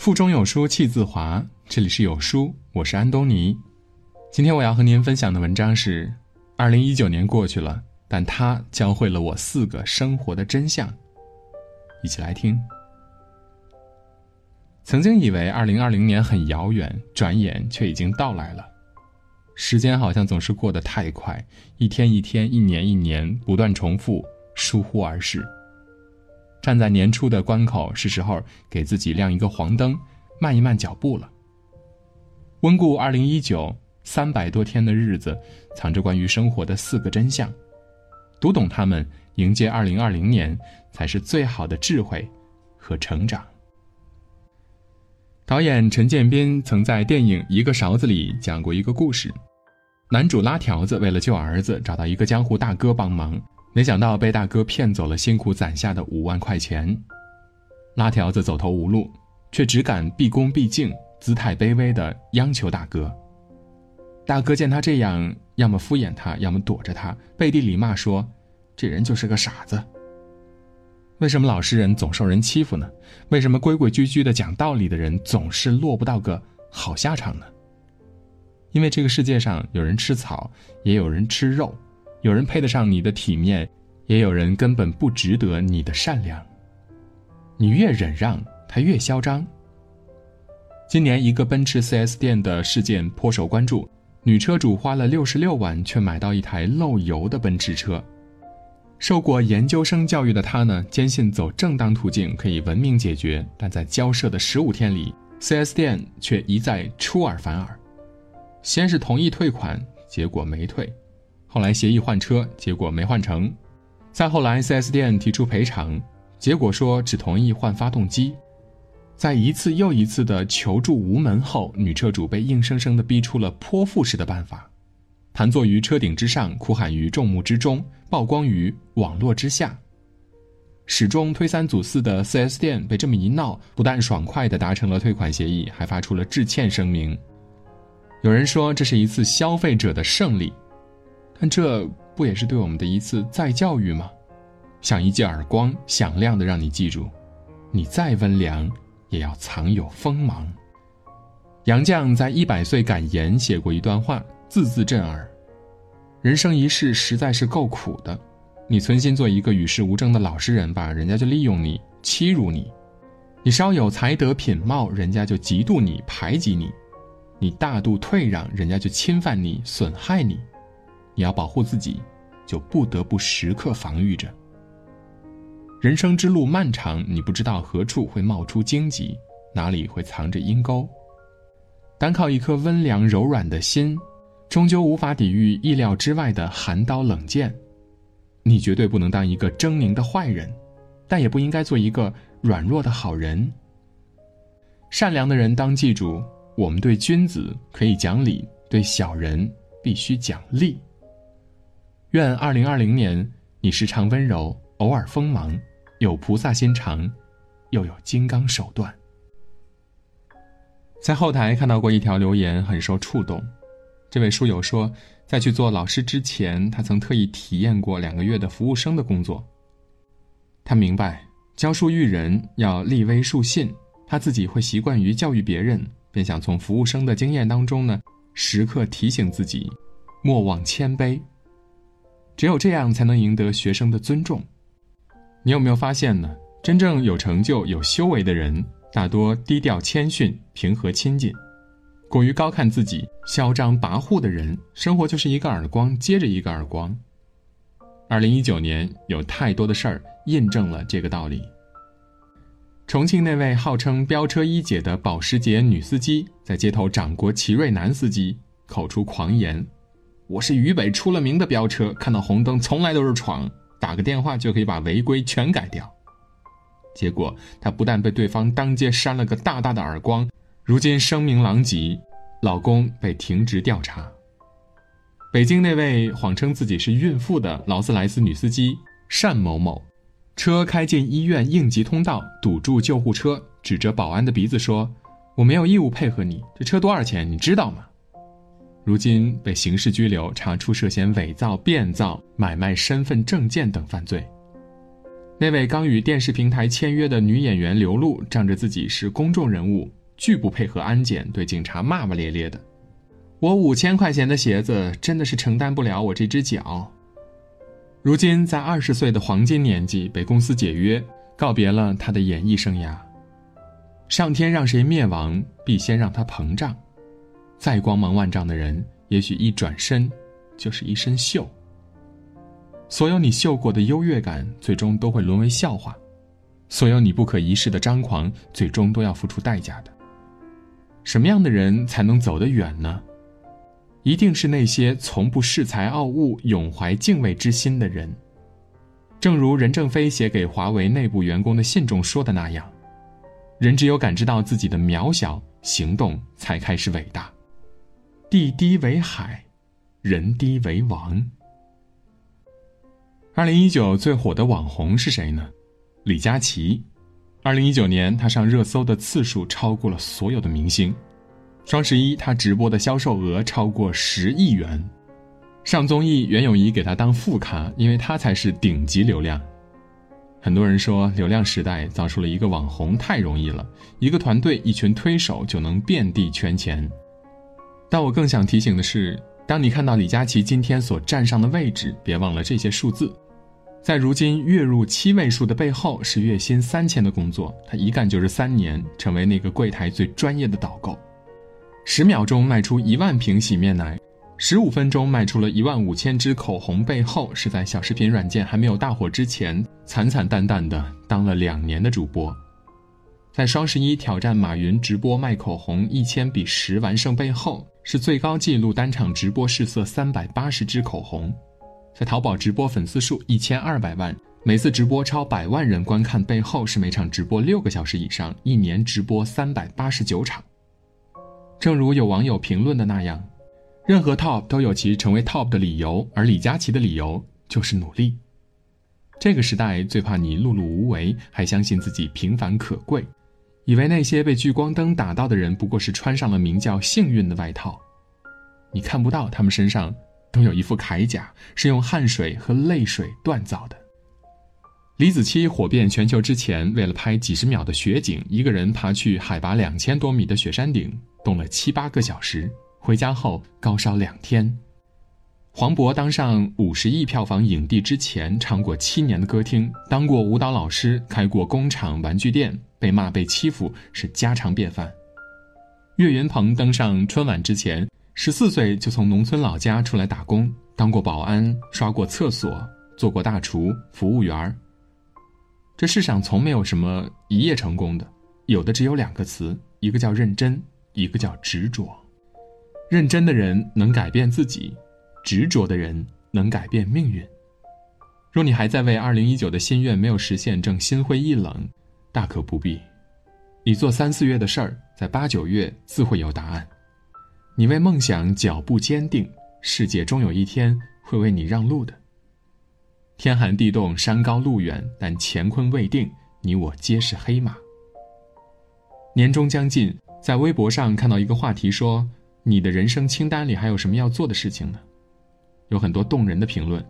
腹中有书气自华，这里是有书，我是安东尼。今天我要和您分享的文章是：二零一九年过去了，但它教会了我四个生活的真相。一起来听。曾经以为二零二零年很遥远，转眼却已经到来了。时间好像总是过得太快，一天一天，一年一年，不断重复，疏忽而逝。站在年初的关口，是时候给自己亮一个黄灯，慢一慢脚步了。温故二零一九，三百多天的日子，藏着关于生活的四个真相。读懂它们，迎接二零二零年，才是最好的智慧和成长。导演陈建斌曾在电影《一个勺子》里讲过一个故事：男主拉条子为了救儿子，找到一个江湖大哥帮忙。没想到被大哥骗走了辛苦攒下的五万块钱，拉条子走投无路，却只敢毕恭毕敬、姿态卑微的央求大哥。大哥见他这样，要么敷衍他，要么躲着他，背地里骂说：“这人就是个傻子。”为什么老实人总受人欺负呢？为什么规规矩矩的讲道理的人总是落不到个好下场呢？因为这个世界上有人吃草，也有人吃肉。有人配得上你的体面，也有人根本不值得你的善良。你越忍让，他越嚣张。今年一个奔驰 4S 店的事件颇受关注，女车主花了六十六万却买到一台漏油的奔驰车。受过研究生教育的她呢，坚信走正当途径可以文明解决，但在交涉的十五天里，4S 店却一再出尔反尔。先是同意退款，结果没退。后来协议换车，结果没换成；再后来，4S 店提出赔偿，结果说只同意换发动机。在一次又一次的求助无门后，女车主被硬生生的逼出了泼妇式的办法：盘坐于车顶之上，哭喊于众目之中，曝光于网络之下。始终推三阻四的 4S 店被这么一闹，不但爽快的达成了退款协议，还发出了致歉声明。有人说，这是一次消费者的胜利。但这不也是对我们的一次再教育吗？像一记耳光，响亮的让你记住：你再温良，也要藏有锋芒。杨绛在一百岁感言写过一段话，字字震耳：人生一世实在是够苦的，你存心做一个与世无争的老实人吧，人家就利用你，欺辱你；你稍有才德品貌，人家就嫉妒你，排挤你；你大度退让，人家就侵犯你，损害你。你要保护自己，就不得不时刻防御着。人生之路漫长，你不知道何处会冒出荆棘，哪里会藏着阴沟。单靠一颗温良柔软的心，终究无法抵御意料之外的寒刀冷剑。你绝对不能当一个狰狞的坏人，但也不应该做一个软弱的好人。善良的人当记住：我们对君子可以讲理，对小人必须讲利。愿二零二零年你时常温柔，偶尔锋芒，有菩萨心肠，又有金刚手段。在后台看到过一条留言，很受触动。这位书友说，在去做老师之前，他曾特意体验过两个月的服务生的工作。他明白教书育人要立威树信，他自己会习惯于教育别人，便想从服务生的经验当中呢，时刻提醒自己，莫忘谦卑。只有这样才能赢得学生的尊重。你有没有发现呢？真正有成就、有修为的人，大多低调谦逊、平和亲近；过于高看自己、嚣张跋扈的人，生活就是一个耳光接着一个耳光。二零一九年有太多的事儿印证了这个道理。重庆那位号称飙车一姐的保时捷女司机，在街头掌掴奇瑞男司机，口出狂言。我是渝北出了名的飙车，看到红灯从来都是闯，打个电话就可以把违规全改掉。结果他不但被对方当街扇了个大大的耳光，如今声名狼藉，老公被停职调查。北京那位谎称自己是孕妇的劳斯莱斯女司机单某某，车开进医院应急通道，堵住救护车，指着保安的鼻子说：“我没有义务配合你，这车多少钱你知道吗？”如今被刑事拘留，查出涉嫌伪造、变造、买卖身份证件等犯罪。那位刚与电视平台签约的女演员刘露，仗着自己是公众人物，拒不配合安检，对警察骂骂咧咧的。我五千块钱的鞋子真的是承担不了我这只脚。如今在二十岁的黄金年纪被公司解约，告别了他的演艺生涯。上天让谁灭亡，必先让他膨胀。再光芒万丈的人，也许一转身，就是一身锈。所有你秀过的优越感，最终都会沦为笑话；所有你不可一世的张狂，最终都要付出代价的。什么样的人才能走得远呢？一定是那些从不恃才傲物、永怀敬畏之心的人。正如任正非写给华为内部员工的信中说的那样：“人只有感知到自己的渺小，行动才开始伟大。地低为海，人低为王。”二零一九最火的网红是谁呢？李佳琦。二零一九年，他上热搜的次数超过了所有的明星。双十一，他直播的销售额超过十亿元。上综艺，袁咏仪给他当副咖，因为他才是顶级流量。很多人说，流量时代造出了一个网红太容易了，一个团队、一群推手就能遍地圈钱。但我更想提醒的是，当你看到李佳琦今天所站上的位置，别忘了这些数字。在如今月入七位数的背后，是月薪三千的工作。他一干就是三年，成为那个柜台最专业的导购。十秒钟卖出一万瓶洗面奶，十五分钟卖出了一万五千支口红，背后是在小视频软件还没有大火之前，惨惨淡淡的当了两年的主播。在双十一挑战马云直播卖口红一千比十完胜背后，是最高纪录单场直播试色三百八十支口红。在淘宝直播粉丝数一千二百万，每次直播超百万人观看，背后是每场直播六个小时以上，一年直播三百八十九场。正如有网友评论的那样，任何 top 都有其成为 top 的理由，而李佳琦的理由就是努力。这个时代最怕你碌碌无为，还相信自己平凡可贵，以为那些被聚光灯打到的人不过是穿上了名叫幸运的外套，你看不到他们身上。都有一副铠甲，是用汗水和泪水锻造的。李子柒火遍全球之前，为了拍几十秒的雪景，一个人爬去海拔两千多米的雪山顶，冻了七八个小时，回家后高烧两天。黄渤当上五十亿票房影帝之前，唱过七年的歌厅，当过舞蹈老师，开过工厂、玩具店，被骂被欺负是家常便饭。岳云鹏登上春晚之前。十四岁就从农村老家出来打工，当过保安，刷过厕所，做过大厨、服务员这世上从没有什么一夜成功的，有的只有两个词，一个叫认真，一个叫执着。认真的人能改变自己，执着的人能改变命运。若你还在为二零一九的心愿没有实现正心灰意冷，大可不必。你做三四月的事儿，在八九月自会有答案。你为梦想脚步坚定，世界终有一天会为你让路的。天寒地冻，山高路远，但乾坤未定，你我皆是黑马。年终将近，在微博上看到一个话题说：“你的人生清单里还有什么要做的事情呢？”有很多动人的评论：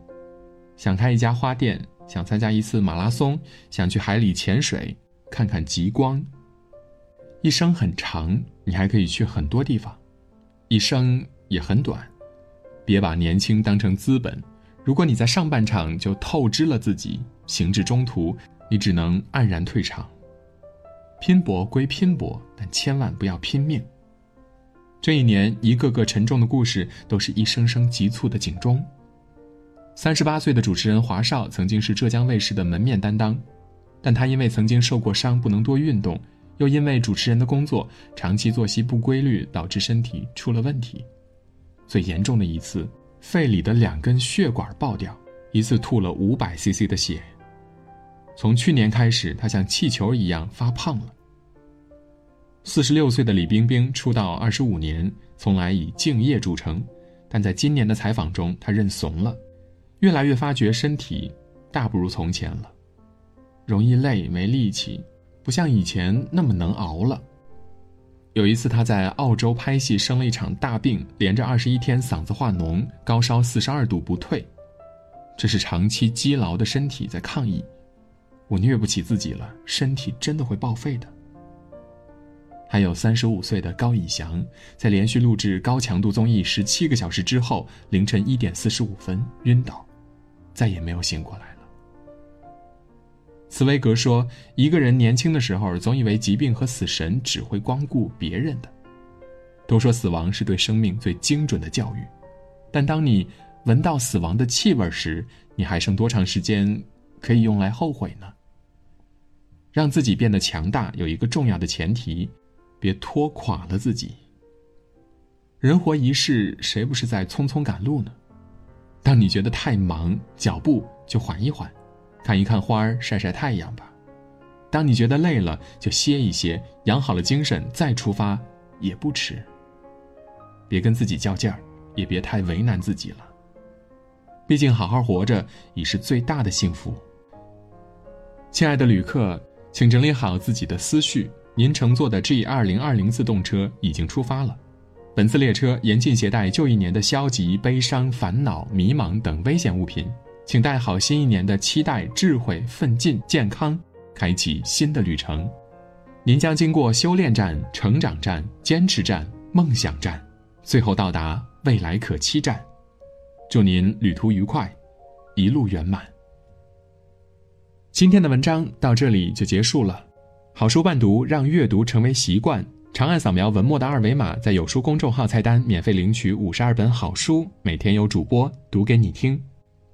想开一家花店，想参加一次马拉松，想去海里潜水，看看极光。一生很长，你还可以去很多地方。一生也很短，别把年轻当成资本。如果你在上半场就透支了自己，行至中途，你只能黯然退场。拼搏归拼搏，但千万不要拼命。这一年，一个个沉重的故事，都是一声声急促的警钟。三十八岁的主持人华少曾经是浙江卫视的门面担当，但他因为曾经受过伤，不能多运动。又因为主持人的工作长期作息不规律，导致身体出了问题。最严重的一次，肺里的两根血管爆掉，一次吐了五百 CC 的血。从去年开始，他像气球一样发胖了。四十六岁的李冰冰出道二十五年，从来以敬业著称，但在今年的采访中，她认怂了，越来越发觉身体大不如从前了，容易累，没力气。不像以前那么能熬了。有一次，他在澳洲拍戏，生了一场大病，连着二十一天嗓子化脓，高烧四十二度不退，这是长期积劳的身体在抗议。我虐不起自己了，身体真的会报废的。还有三十五岁的高以翔，在连续录制高强度综艺十七个小时之后，凌晨一点四十五分晕倒，再也没有醒过来。茨威格说：“一个人年轻的时候，总以为疾病和死神只会光顾别人的。都说死亡是对生命最精准的教育，但当你闻到死亡的气味时，你还剩多长时间可以用来后悔呢？让自己变得强大，有一个重要的前提：别拖垮了自己。人活一世，谁不是在匆匆赶路呢？当你觉得太忙，脚步就缓一缓。”看一看花儿，晒晒太阳吧。当你觉得累了，就歇一歇，养好了精神再出发也不迟。别跟自己较劲儿，也别太为难自己了。毕竟好好活着已是最大的幸福。亲爱的旅客，请整理好自己的思绪。您乘坐的 G 二零二零自动车已经出发了。本次列车严禁携带旧一年的消极、悲伤、烦恼、迷茫等危险物品。请带好新一年的期待、智慧、奋进、健康，开启新的旅程。您将经过修炼站、成长站、坚持站、梦想站，最后到达未来可期站。祝您旅途愉快，一路圆满。今天的文章到这里就结束了。好书伴读，让阅读成为习惯。长按扫描文末的二维码，在有书公众号菜单免费领取五十二本好书，每天有主播读给你听。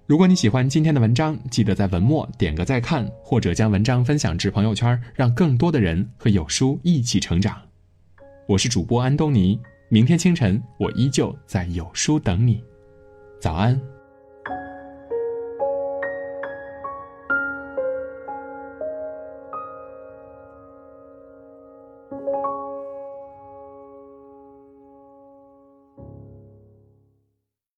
如果你喜欢今天的文章，记得在文末点个再看，或者将文章分享至朋友圈，让更多的人和有书一起成长。我是主播安东尼，明天清晨我依旧在有书等你，早安。